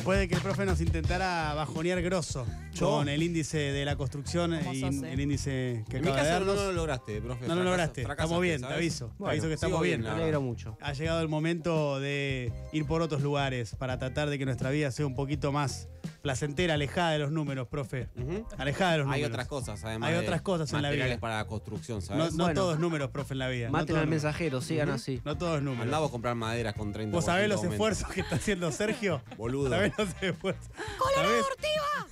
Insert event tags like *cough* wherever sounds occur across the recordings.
Después de que el profe nos intentara bajonear grosso Yo. con el índice de la construcción ¿Cómo y sos, eh? el índice que En mi de caso no, darnos. lo lograste, profe. No lo lograste. fracasaste, Estamos bien, te aviso. Te aviso que estamos bien. Me alegro mucho. Ha llegado el momento de ir por otros lugares para tratar de que nuestra vida sea un poquito más placentera, alejada de los números, profe. Alejada de los Hay números. otras cosas, además. Hay de otras cosas en la materiales vida. para la construcción, No, ¿sabes? no Bueno. todos números, profe, en la vida. no Maten todos al números. mensajero, sigan así. No todos números. Andaba a comprar maderas con 30 ¿Vos sabés los de aumento. esfuerzos que está haciendo Sergio? Boludo. ¿Sabés los esfuerzos? ¿Sabés?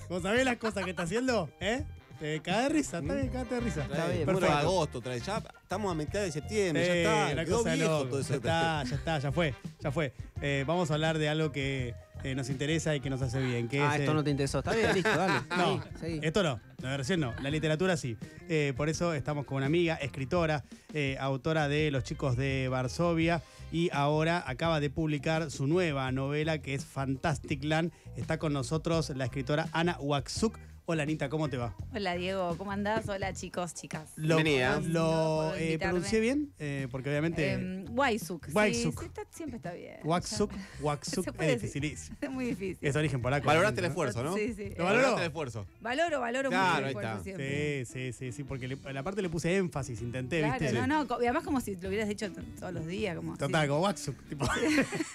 ¿Vos sabés las cosas que está haciendo? ¿Eh? Te cae de risa, está bien, cagate de risa. Está bien, Perfecto. perfecto. agosto, trae, ya estamos a mitad de septiembre, Eh, ya está, la quedó cosa de viejo loco. todo Ya está, ya está, ya fue, ya fue. Eh, vamos a hablar de algo que eh, nos interesa y que nos hace bien. Que Ah, es, esto eh, no te interesó. Está bien, listo, dale. *laughs* No, esto no, la versión no, la literatura sí. Eh, por eso estamos con una amiga, escritora, eh, autora de Los chicos de Varsovia y ahora acaba de publicar su nueva novela que es Fantastic Land. Está con nosotros la escritora Ana Waxuk. Hola Anita, ¿cómo te va? Hola Diego, ¿cómo andás? Hola chicos, chicas. ¿Lo, Bienvenida. lo, eh, pronuncié bien? Eh, porque obviamente Eh, Waisuk. sí, Waisuk. sí, está- siempre está bien. Waxuk *laughs* puede es dificilísimo. *laughs* Es muy difícil. Es origen polaco. Valoraste el esfuerzo, ¿no? Sí, sí. ¿Lo valoró? Valoraste el esfuerzo. Valoro, valoro Claro, mucho el esfuerzo está. siempre. Sí, sí, sí, sí, porque le, la parte le puse énfasis, intenté, Claro, ¿viste? no, no, y además como si lo hubieras dicho todos los días. Como, Total, sí. como Waxuk. tipo.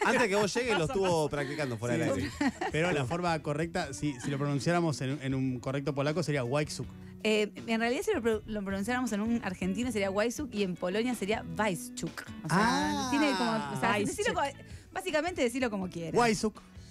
Antes de que vos llegues lo estuvo practicando fuera del aire. Pero la forma correcta, si, si lo pronunciáramos en, en un correcto polaco, sería Waxuk. Eh, en realidad, si lo, pro- lo pronunciáramos en un argentino sería Waisuk y en Polonia sería Weisschuk. O sea, Ah. tiene como. O sea, Weisschuk. decilo como- básicamente decirlo como quieras.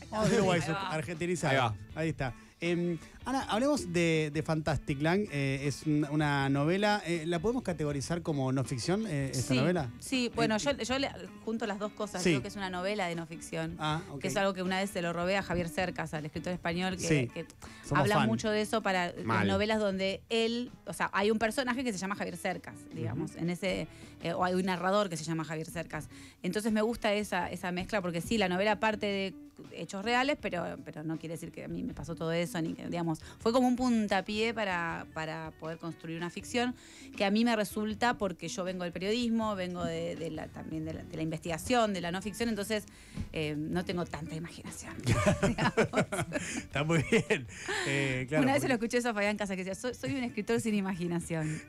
Vamos a va. argentinizado. Ahí está. Em, Ana, hablemos de, de Fantastic Land. eh, es un- una novela. eh, ¿La podemos categorizar como no ficción, eh, esta sí, novela? Sí, bueno, Eh, yo, yo le junto las dos cosas. Sí. Creo que es una novela de no ficción. Ah, ok. Que es algo que una vez se lo robé a Javier Cercas, al escritor español, que, Sí, que somos habla fan. mucho de eso para Mal. novelas donde él, o sea, hay un personaje que se llama Javier Cercas, digamos, en ese, eh, o hay un narrador que se llama Javier Cercas. Entonces me gusta esa, esa mezcla porque sí, la novela parte de hechos reales, pero, pero no quiere decir que a mí me pasó todo eso, ni que, digamos, fue como un puntapié para, para poder construir una ficción que a mí me resulta porque yo vengo del periodismo, vengo de, de la, también de la, de la investigación, de la no ficción, entonces eh, no tengo tanta imaginación. *laughs* *laughs* Está muy bien. Eh, claro, Una vez se lo escuché eso a Fabián Casa que decía, soy, soy un escritor sin imaginación.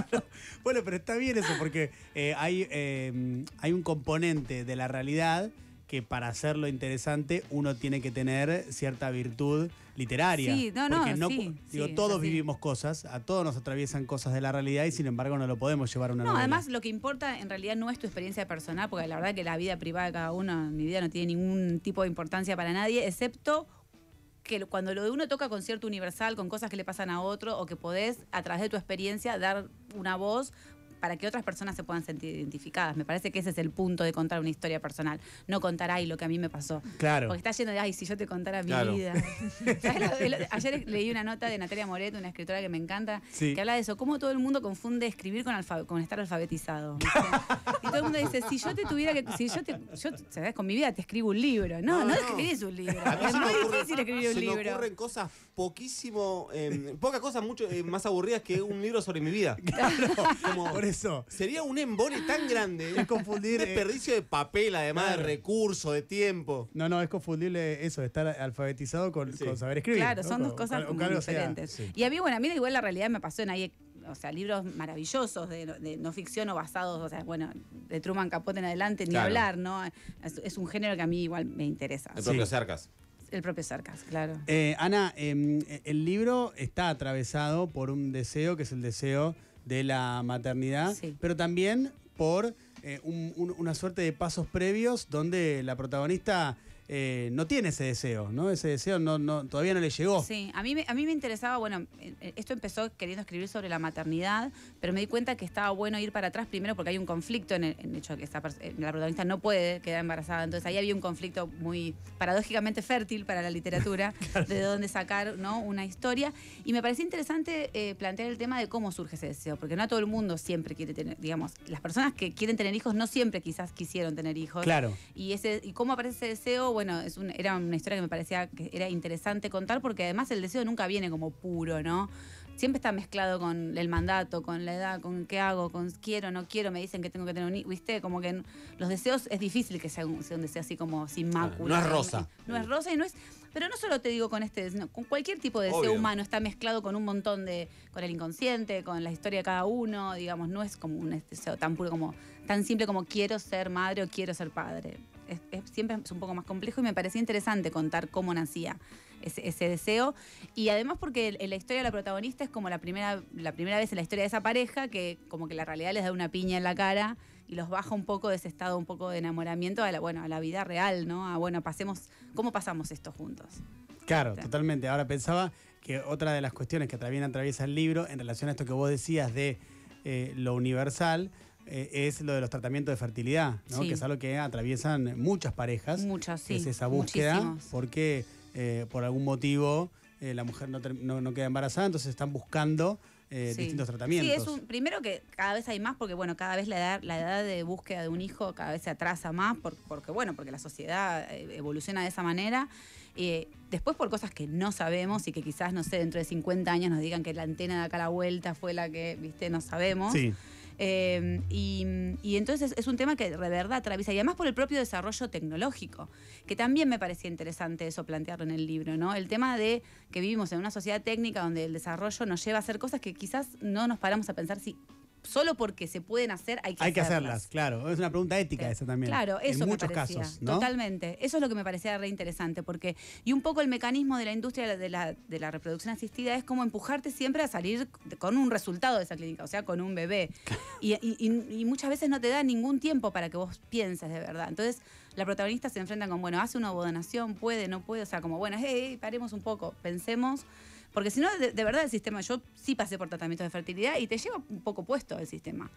*laughs* bueno, pero está bien eso, porque eh, hay, eh, hay un componente de la realidad que para hacerlo interesante uno tiene que tener cierta virtud literaria. Sí, no, no, Porque sí, Digo, sí, es todos vivimos cosas, a todos nos atraviesan cosas de la realidad y sin embargo no lo podemos llevar a una No, novela. además lo que importa en realidad no es tu experiencia personal, porque la verdad que la vida privada de cada uno, mi vida no tiene ningún tipo de importancia para nadie, excepto que cuando lo de uno toca con cierto universal, con cosas que le pasan a otro, o que podés, a través de tu experiencia, dar una voz para que otras personas se puedan sentir identificadas. Me parece que ese es el punto de contar una historia personal. No contar, ay, lo que a mí me pasó. Claro. Porque está lleno de, ay, si yo te contara mi Claro. vida. *laughs* ¿Sabes lo- el- ayer leí una nota de Natalia Moret, una escritora que me encanta, Sí. que habla de eso, cómo todo el mundo confunde escribir con, alfa- con estar alfabetizado. y todo el mundo dice, si yo te tuviera que, si yo te, yo, ¿sabes? Con mi vida te escribo un libro. No, No, no, no. escribís un libro. Es me muy ocurre- difícil escribir un se me libro. ocurren cosas poquísimo, eh, pocas cosas mucho eh, más aburridas que un libro sobre mi vida. Como- Por eso. Sería un embole tan grande. Es confundir, Un eh, desperdicio de papel, además claro. de recursos, de tiempo. No, no, es confundible eso, de estar alfabetizado con, Sí. con saber escribir. Claro, ¿no? son dos cosas con- como sea- diferentes. sí. Y a mí, bueno, a mí igual la realidad me pasó en ahí, o sea, libros maravillosos de, no- de no ficción o basados, o sea, bueno, de Truman Capote en adelante, ni Claro. hablar, ¿no? Es, es un género que a mí igual me interesa. El propio Sí. Cercas. El propio Cercas, claro. Eh, Ana, eh, el libro está atravesado por un deseo que es el deseo de la maternidad, Sí. pero también por eh, un- un- una suerte de pasos previos donde la protagonista eh, no tiene ese deseo, ¿no? Ese deseo no, no, todavía no le llegó. Sí, a mí, me, a mí me interesaba, bueno, eh, eh, esto empezó queriendo escribir sobre la maternidad, pero me di cuenta que estaba bueno ir para atrás primero porque hay un conflicto en el, en el hecho de que esta la protagonista no puede quedar embarazada, entonces ahí había un conflicto muy paradójicamente fértil para la literatura, *laughs* de dónde sacar ¿no? una historia, y me pareció interesante eh, plantear el tema de cómo surge ese deseo, porque no a todo el mundo siempre quiere tener, digamos, las personas que quieren tener hijos no siempre quizás quisieron tener hijos. Claro. Y, ese, y cómo aparece ese deseo, bueno, es un- era una historia que me parecía que era interesante contar porque además el deseo nunca viene como puro, ¿no? Siempre está mezclado con el mandato, con la edad, con qué hago, con quiero, no quiero, me dicen que tengo que tener un hijo, ¿viste? Como que los deseos es difícil que sea un, sea un deseo así como sin mácula. no es rosa. No es rosa y no es... Pero no solo te digo con este, sino con cualquier tipo de deseo Obvio. humano está mezclado con un montón de, con el inconsciente, con la historia de cada uno, digamos, no es como un deseo tan puro como, tan simple como quiero ser madre o quiero ser padre. Es, es- siempre es un poco más complejo y me parecía interesante contar cómo nacía ese, ese deseo. Y además porque en la historia de la protagonista es como la primera, la primera vez en la historia de esa pareja que como que la realidad les da una piña en la cara y los baja un poco de ese estado un poco de enamoramiento a la, bueno, a la vida real, ¿no? A bueno, pasemos, ¿cómo pasamos esto juntos? Claro, Claro. totalmente. Ahora pensaba que otra de las cuestiones que también atraviesa el libro en relación a esto que vos decías de eh, lo universal eh, es lo de los tratamientos de fertilidad, ¿no? Sí. que es algo que atraviesan muchas parejas. Muchos, sí. es esa búsqueda muchísimos. porque eh, por algún motivo eh, la mujer no, ter- no- no queda embarazada, entonces están buscando Sí. distintos tratamientos. Sí, es un, primero que cada vez hay más, porque bueno, cada vez la edad, la edad de búsqueda de un hijo cada vez se atrasa más, por- porque bueno, porque la sociedad evoluciona de esa manera. Eh, después por cosas que no sabemos y que quizás, no sé, dentro de 50 años nos digan que la antena de acá a la vuelta fue la que, viste, no sabemos. Sí. Eh, y, y entonces es un tema que de verdad atraviesa, y además por el propio desarrollo tecnológico, que también me parecía interesante eso plantearlo en el libro, ¿no? El tema de que vivimos en una sociedad técnica donde el desarrollo nos lleva a hacer cosas que quizás no nos paramos a pensar si solo porque se pueden hacer hay que Hay que hacerlas. hacerlas, claro. Es una pregunta ética esa también. Claro, eso En me muchos parecía. casos, ¿no? Totalmente. Eso es lo que me parecía re interesante, porque y un poco el mecanismo de la industria de la, de la reproducción asistida es como empujarte siempre a salir con un resultado de esa clínica, o sea, con un bebé. Y, y- muchas veces no te da ningún tiempo para que vos pienses de verdad. Entonces, la protagonista se enfrenta con, bueno, hace una ovodonación, puede, no puede, o sea, como, bueno, hey, paremos un poco, pensemos. Porque si no, de, de verdad el sistema, yo sí pasé por tratamientos de fertilidad y te lleva un poco puesto el sistema.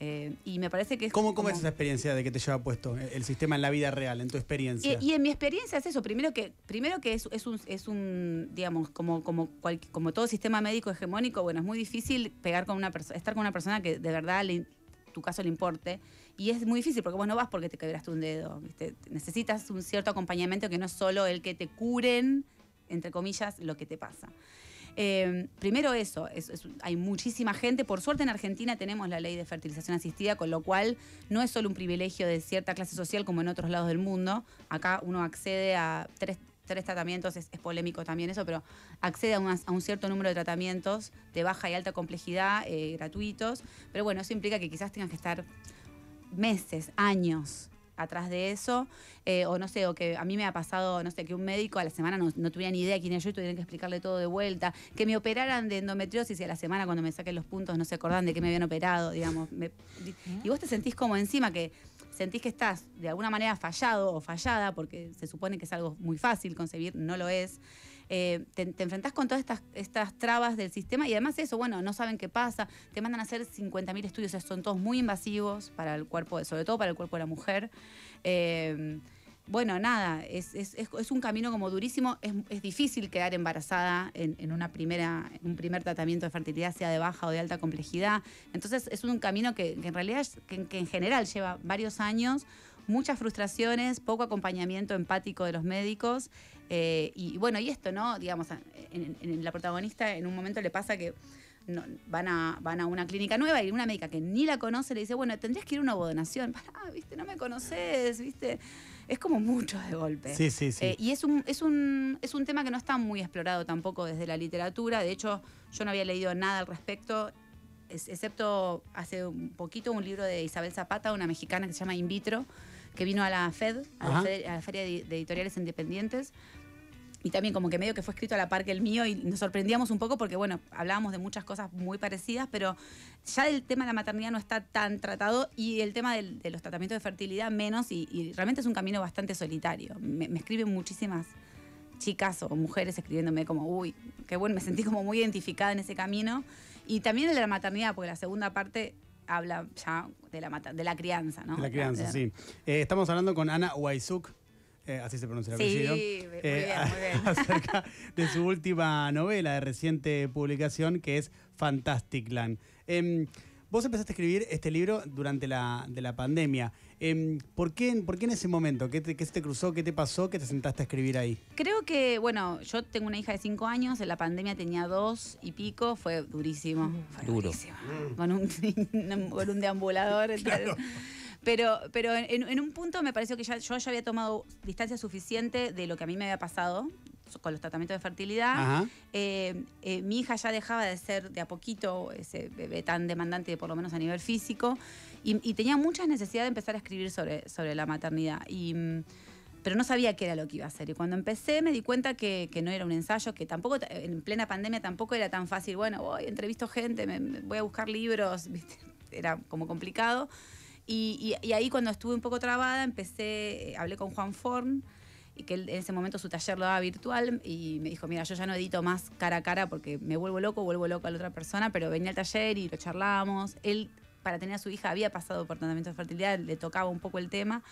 Eh, y me parece que es ¿Cómo, ¿Cómo es esa experiencia de que te lleva puesto el sistema en la vida real, en tu experiencia? y, y en mi experiencia es eso, primero que, primero que es, es un, es un, digamos, como, como, cual- como todo sistema médico hegemónico, bueno, es muy difícil pegar con una estar con una persona que de verdad le, tu caso le importe. Y es muy difícil porque vos no vas porque te quebraste un dedo. ¿viste? Necesitas un cierto acompañamiento que no es solo el que te curen, entre comillas, lo que te pasa. Eh, primero eso, es- es- hay muchísima gente, por suerte en Argentina tenemos la ley de fertilización asistida, con lo cual no es solo un privilegio de cierta clase social como en otros lados del mundo, acá uno accede a tres, tres tratamientos, es, polémico también eso, pero accede a un cierto número de tratamientos de baja y alta complejidad eh, gratuitos, pero bueno, eso implica que quizás tengas que estar meses, años atrás de eso, eh, o no sé, o que a mí me ha pasado, no sé, que un médico a la semana no, no tuviera ni idea quién era yo y tuvieran que explicarle todo de vuelta, que me operaran de endometriosis y a la semana cuando me saquen los puntos no se acordan de que me habían operado, digamos. me- y vos te sentís como encima que sentís que estás de alguna manera fallado o fallada, porque se supone que es algo muy fácil concebir, no lo es. Eh, te, te enfrentás con todas estas, estas trabas del sistema y además eso, bueno, no saben qué pasa, te mandan a hacer 50.000 estudios, son todos muy invasivos para el cuerpo, sobre todo para el cuerpo de la mujer. Eh, bueno, nada, es, es- es- un camino como durísimo, es, es difícil quedar embarazada en, una primera, un primer tratamiento de fertilidad, sea de baja o de alta complejidad. Entonces es un camino que, en realidad, que en general lleva varios años, muchas frustraciones, poco acompañamiento empático de los médicos. eh, y bueno, y esto, ¿no? Digamos, en, en- la protagonista en un momento le pasa que no- van, a, van a una clínica nueva y una médica que ni la conoce le dice, bueno, tendrías que ir a una ovodonación. *laughs* Pará, viste, no me conoces, viste. Es como mucho de golpe. Sí, sí, sí. Eh, y es un, es, un, es un tema que no está muy explorado tampoco desde la literatura. De hecho, yo no había leído nada al respecto, es- excepto hace un poquito un libro de Isabel Zapata, una mexicana que se llama In Vitro, que vino a la FED, a la, a Feria de de Editoriales Independientes. Y también como que medio que fue escrito a la par que el mío y nos sorprendíamos un poco porque, bueno, hablábamos de muchas cosas muy parecidas, pero ya el tema de la maternidad no está tan tratado y el tema del- de los tratamientos de fertilidad menos y, y realmente es un camino bastante solitario. Me, me escriben muchísimas chicas o mujeres escribiéndome como, uy, qué bueno, me sentí como muy identificada en ese camino. Y también el de la maternidad, porque la segunda parte habla ya de la, mata- de la crianza, ¿no? De la crianza, De- sí. Eh, estamos hablando con Ana Waizuk, eh, así se pronuncia el Sí, apellido. muy eh, bien, muy bien. *laughs* acerca de su última novela de reciente publicación, que es Fantastic Land. Vos empezaste a escribir este libro durante la, de la pandemia. Em, ¿por, qué, ¿Por qué en ese momento? ¿Qué, te, ¿Qué se te cruzó? ¿Qué te pasó? ¿Qué te sentaste a escribir ahí? Creo que, bueno, yo tengo una hija de cinco años, en la pandemia tenía dos y pico, fue durísimo. Fue Duro. durísimo. Con, un, *laughs* con un deambulador. *laughs* Claro. Pero, pero en, en un punto me pareció que ya, yo ya había tomado distancia suficiente de lo que a mí me había pasado con los tratamientos de fertilidad. Eh, eh, mi hija ya dejaba de ser de a poquito ese bebé tan demandante, por lo menos a nivel físico, y, y tenía muchas necesidades de empezar a escribir sobre, sobre la maternidad. Y, mm, pero no sabía qué era lo que iba a hacer. Y cuando empecé me di cuenta que, que no era un ensayo, que tampoco, en plena pandemia tampoco era tan fácil, bueno, voy, entrevisto gente, me, me voy a buscar libros, *laughs* ¿viste? era como complicado. Y, y- y ahí cuando estuve un poco trabada, empecé, eh, hablé con Juan Forn, y que él en ese momento su taller lo daba virtual, y me dijo, mira, yo ya no edito más cara a cara porque me vuelvo loco, vuelvo loco a la otra persona, pero venía al taller y lo charlábamos. Él, para tener a su hija, había pasado por tratamiento de fertilidad, le tocaba un poco el tema,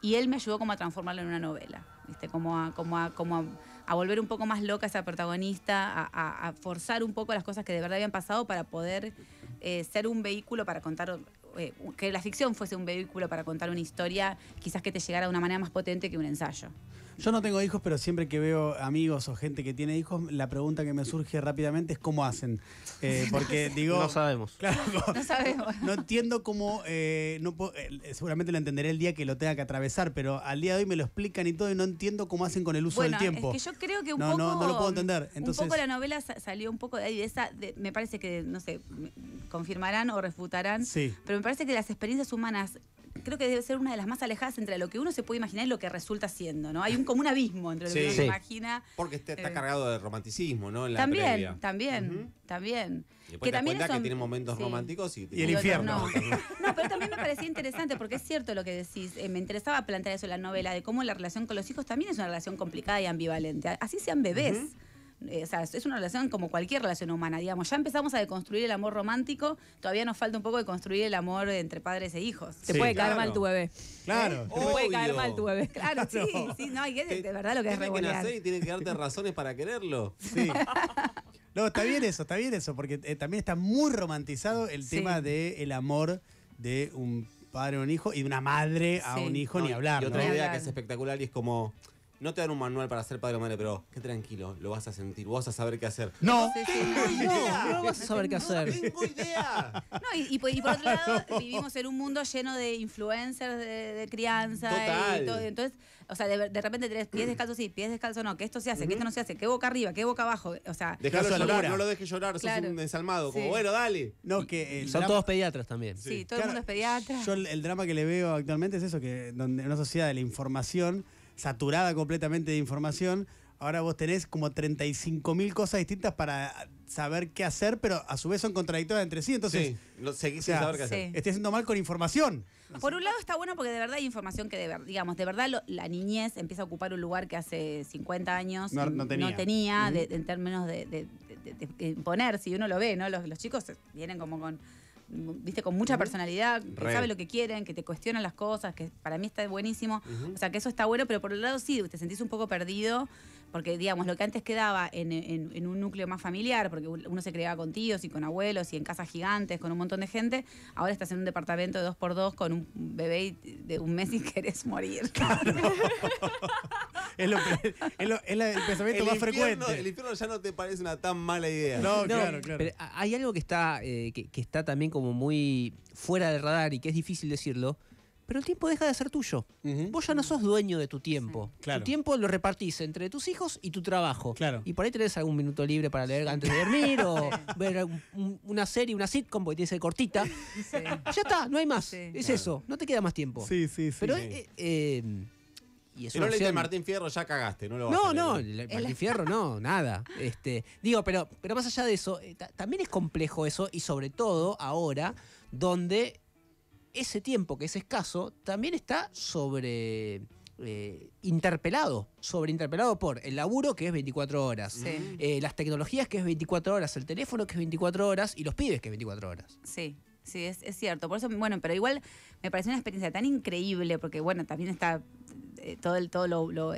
y él me ayudó como a transformarlo en una novela, ¿viste? Como a, como a, como a, volver un poco más loca esa protagonista, a forzar un poco las cosas que de verdad habían pasado para poder eh, ser un vehículo para contar, eh, que la ficción fuese un vehículo para contar una historia, quizás que te llegara de una manera más potente que un ensayo. Yo no tengo hijos, pero siempre que veo amigos o gente que tiene hijos, la pregunta que me surge rápidamente es cómo hacen. Eh, porque *laughs* digo... No sabemos. Claro, No sabemos. no entiendo cómo, eh, no puedo- eh, seguramente lo entenderé el día que lo tenga que atravesar, pero al día de hoy me lo explican y todo y no entiendo cómo hacen con el uso Bueno, del tiempo. es que yo creo que un No, poco. no, no lo puedo entender. Entonces- Un poco la novela sa- salió un poco de ahí, de esa. de- me parece que, no sé, confirmarán o refutarán. Sí. Pero me parece que las experiencias humanas. Creo que debe ser una de las más alejadas entre lo que uno se puede imaginar y lo que resulta siendo, ¿no? Hay un como un abismo entre lo que uno Sí. se imagina. Porque está Eh. cargado de romanticismo, ¿no? En la También, previa. también, también. Y después te das cuenta que son- tiene momentos sí. románticos y, Y el infierno. No. *laughs* No, pero también me parecía interesante porque es cierto lo que decís. Eh, me interesaba plantear eso en la novela, de cómo la relación con los hijos también es una relación complicada y ambivalente. Así sean bebés. Eh, o sea, es una relación como cualquier relación humana, digamos. Ya empezamos a deconstruir el amor romántico, todavía nos falta un poco de construir el amor entre padres e hijos. Te Sí, puede caer mal tu bebé. Claro. Te puede caer mal tu bebé. Claro, sí, *laughs* sí, no, que, de, de verdad lo que es que nacer y tiene que darte razones para quererlo. Sí. No, está bien eso, está bien eso, porque eh, también está muy romantizado el Sí. tema del amor de un padre a un hijo y de una madre a Sí. un hijo, No, ni hablar. Y otra idea que es espectacular y es como. No te dan un manual para ser padre o madre, pero qué tranquilo, lo vas a sentir, vos vas a saber qué hacer. No, Sí, sí, no. idea! No vas a saber qué No hacer. tengo idea. No, y, y por, y por otro lado, *laughs* vivimos en un mundo lleno de influencers de, de crianza. Total. Y todo, entonces, o sea, de, de repente tenés pies descalzos sí, pies descalzos no, que esto se hace, que esto no se hace, que boca arriba, que boca abajo. O sea, Déjalo Caso de llorar, no lo dejes llorar, Claro. sos un desalmado. Como, Sí. bueno, dale. no, que el Son drama- todos pediatras también. sí, todo Claro, el mundo es pediatra. Yo el, el drama que le veo actualmente es eso, que donde en una sociedad de la información, saturada completamente de información, ahora vos tenés como 35 mil cosas distintas para saber qué hacer, pero a su vez son contradictorias entre sí, entonces sí, lo, seguís o sea, sin saber qué sí. hacer. estoy haciendo mal con información. Por un lado está bueno porque de verdad hay información que de ver- digamos, de verdad lo- la niñez empieza a ocupar un lugar que hace 50 años No- no tenía. tenía, de- en términos de, de- de- de- de imponer, si uno lo ve, ¿no? Los, los chicos vienen como con viste con mucha personalidad, que Re. sabe lo que quieren, que te cuestionan las cosas, que para mí está buenísimo. O sea, que eso está bueno, pero por el lado sí, te sentís un poco perdido, porque digamos, lo que antes quedaba en, en- en un núcleo más familiar, porque uno se creaba con tíos y con abuelos y en casas gigantes, con un montón de gente, ahora estás en un departamento de dos por dos con un bebé y- de un mes y *laughs* querés morir. *laughs* Es, lo, que- es, lo- es la- el pensamiento El más infierno, frecuente. el infierno ya no te parece una tan mala idea. No, No, claro, claro. Pero hay algo que está, eh, que, que está también como muy fuera del radar y que es difícil decirlo, pero el tiempo deja de ser tuyo. Vos ya no sos dueño de tu tiempo. Claro. Tu tiempo lo repartís entre tus hijos y tu trabajo. Claro. Y por ahí tenés algún minuto libre para leer antes de dormir o *laughs* ver un- un- una serie, una sitcom, porque tiene que ser cortita. Ya está, no hay más. Sí. es Claro. eso, no te queda más tiempo. Sí, sí, sí. Pero, sí. eh, eh, y es Si no leíste Martín Fierro, ya cagaste, no lo vas no, a no, el, Martín *laughs* Fierro no, nada. Este, digo, pero, pero más allá de eso, eh, ta- también es complejo eso, y sobre todo ahora, donde ese tiempo que es escaso también está sobre. eh, interpelado, sobre interpelado por el laburo que es 24 horas, Sí. eh, las tecnologías que es 24 horas, el teléfono que es 24 horas y los pibes que es 24 horas. Sí, sí, es, es cierto. Por eso, bueno, pero igual me pareció una experiencia tan increíble, porque bueno, también está eh, todo el, todo lo, lo,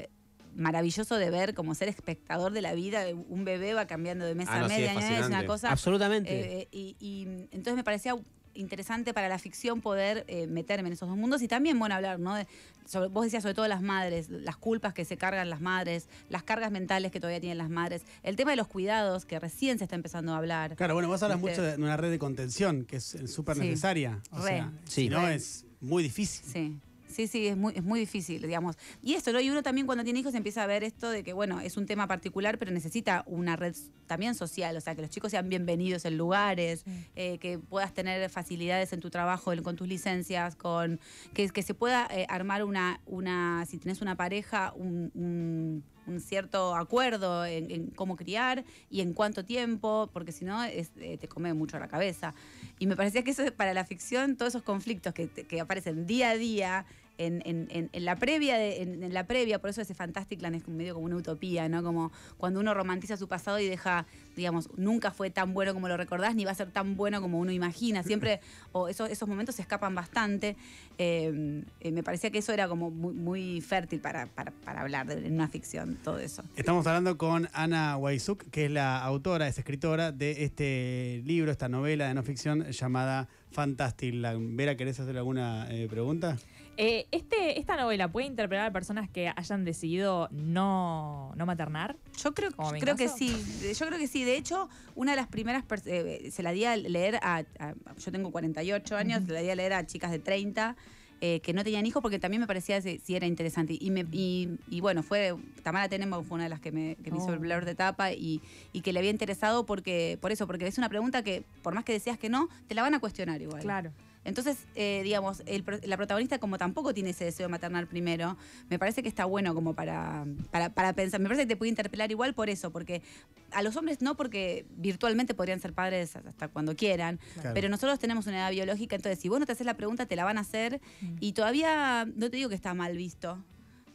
maravilloso de ver como ser espectador de la vida, un bebé va cambiando de mes Ah, a no, mes, sí, es una cosa. Absolutamente. eh, y, y entonces me parecía interesante para la ficción poder eh, meterme en esos dos mundos y también, bueno, hablar, ¿no? De- sobre, vos decías sobre todo las madres, las culpas que se cargan las madres, las cargas mentales que todavía tienen las madres, el tema de los cuidados que recién se está empezando a hablar. Claro, bueno, vos hablas Viste. mucho de una red de contención que es eh, súper Sí. necesaria. O Re. sea, Sí. si no es muy difícil. Sí. Sí, sí, es muy, es muy difícil, digamos. Y esto, ¿no? Y uno también cuando tiene hijos empieza a ver esto de que, bueno, es un tema particular, pero necesita una red también social, o sea, que los chicos sean bienvenidos en lugares, eh, que puedas tener facilidades en tu trabajo, con tus licencias, con que, que se pueda eh, armar una, una, si tenés una pareja, un, un- un cierto acuerdo en, cómo criar y en cuánto tiempo, porque si no eh, te come mucho la cabeza. Y me parecía que eso para la ficción, todos esos conflictos que aparecen día a día en, en- la previa, de- en, la previa, por eso ese Fantasticland es medio como una utopía, ¿no? Como cuando uno romantiza su pasado y deja, digamos, nunca fue tan bueno como lo recordás, ni va a ser tan bueno como uno imagina. Siempre, o esos, esos momentos se escapan bastante. Eh, eh, me parecía que eso era como muy, muy fértil para, para, hablar de, una ficción, todo eso. Estamos hablando con Ana Waisuk, que es la autora, es escritora de este libro, esta novela de no ficción llamada Fantastic. Vera, ¿querés hacer alguna eh, pregunta? Eh, este, ¿Esta novela puede interpretar a personas que hayan decidido no, no maternar? Yo creo, creo que sí, yo creo que sí. De hecho, una de las primeras, eh, se la di a leer a, a- yo tengo 48 años, se la di a leer a chicas de 30 eh, que no tenían hijos porque también me parecía si, si era interesante. Y, me, y, y bueno, fue, Tamara Tenenbaum fue una de las que me, que me hizo Oh. el blur de tapa y, y que le había interesado porque, por eso, porque es una pregunta que por más que deseas que no, te la van a cuestionar igual. Claro. Entonces, eh, digamos, el la protagonista como tampoco tiene ese deseo de maternar primero, me parece que está bueno como para, para, para pensar. Me parece que te puede interpelar igual por eso, porque a los hombres no, porque virtualmente podrían ser padres hasta cuando quieran, Claro. pero nosotros tenemos una edad biológica, entonces si vos no te haces la pregunta, te la van a hacer y todavía, no te digo que está mal visto,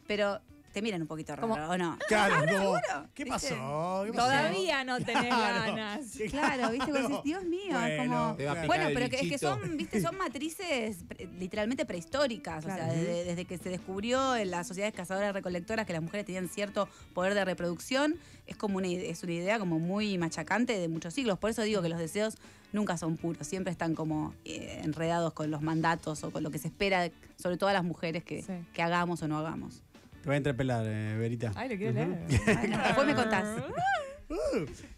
pero te miran un poquito raro, Como- ¿o no? Claro, *laughs* no. ¿Qué pasó? ¿Qué pasó? Todavía no tenés Claro. ganas. Claro, viste, vos decís, No. Dios mío, es Bueno, como... Te va a picar Bueno, el pero que, es que bichito. son, viste, son matrices pre- literalmente prehistóricas. O sea, Claro. desde, desde que se descubrió en las sociedades cazadoras recolectoras que las mujeres tenían cierto poder de reproducción, es como una, ide- es una idea como muy machacante de muchos siglos. Por eso digo que los deseos nunca son puros, siempre están como eh, enredados con los mandatos o con lo que se espera, sobre todo a las mujeres que, Sí. que hagamos o no hagamos. Te voy a interpelar, eh, Verita. Ay, lo quiero leer. *laughs* Después me contás.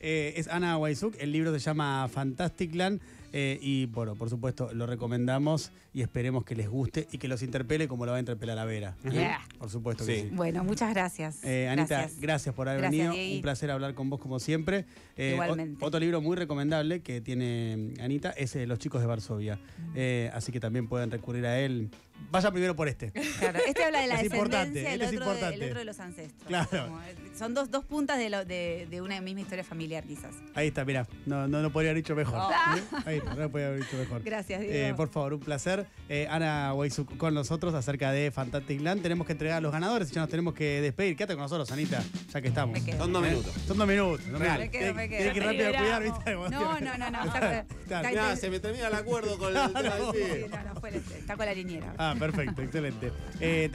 Eh, es Ana Waisuk, el libro se llama Fantasticland eh, y bueno, por supuesto lo recomendamos y esperemos que les guste y que los interpele como lo va a interpelar a Vera. Yeah. Por supuesto que Sí. sí. Bueno, muchas gracias. Eh, Anita, gracias. Gracias. por haber Gracias, venido. Un placer hablar con vos como siempre. Eh, Igualmente. otro libro muy recomendable que tiene mm, Anita es eh, Los chicos de Varsovia. Mm. Eh, así que también pueden recurrir a él. Vaya primero por este. Claro, este habla de la *laughs* Es importante, descendencia, el, este es de, importante. el otro de los ancestros. Claro. Como, son dos, dos puntas de, lo- de, de una misma historia familiar, quizás. Ahí está, mira. No, no lo podría haber dicho mejor. ¿Sí? *laughs* Ahí está, no lo podría haber dicho mejor. Gracias, Diego. Eh, por favor, un placer. Eh, Ana Waisuk con nosotros acerca de Fantastic Land. Tenemos que entregar a los ganadores y ya nos tenemos que despedir. Quédate con nosotros, Anita, ya que estamos. Son dos ¿Eh? minutos. Son dos minutos. no Real. Me quedo, me Tiene quedo. que ir rápido a cuidar. ¿viste? No, no, no, no. Está, Claro. está- Mirá, se me termina el acuerdo con *laughs* el no, no, fue- está con la niñera. Ah, perfecto, excelente. Eh,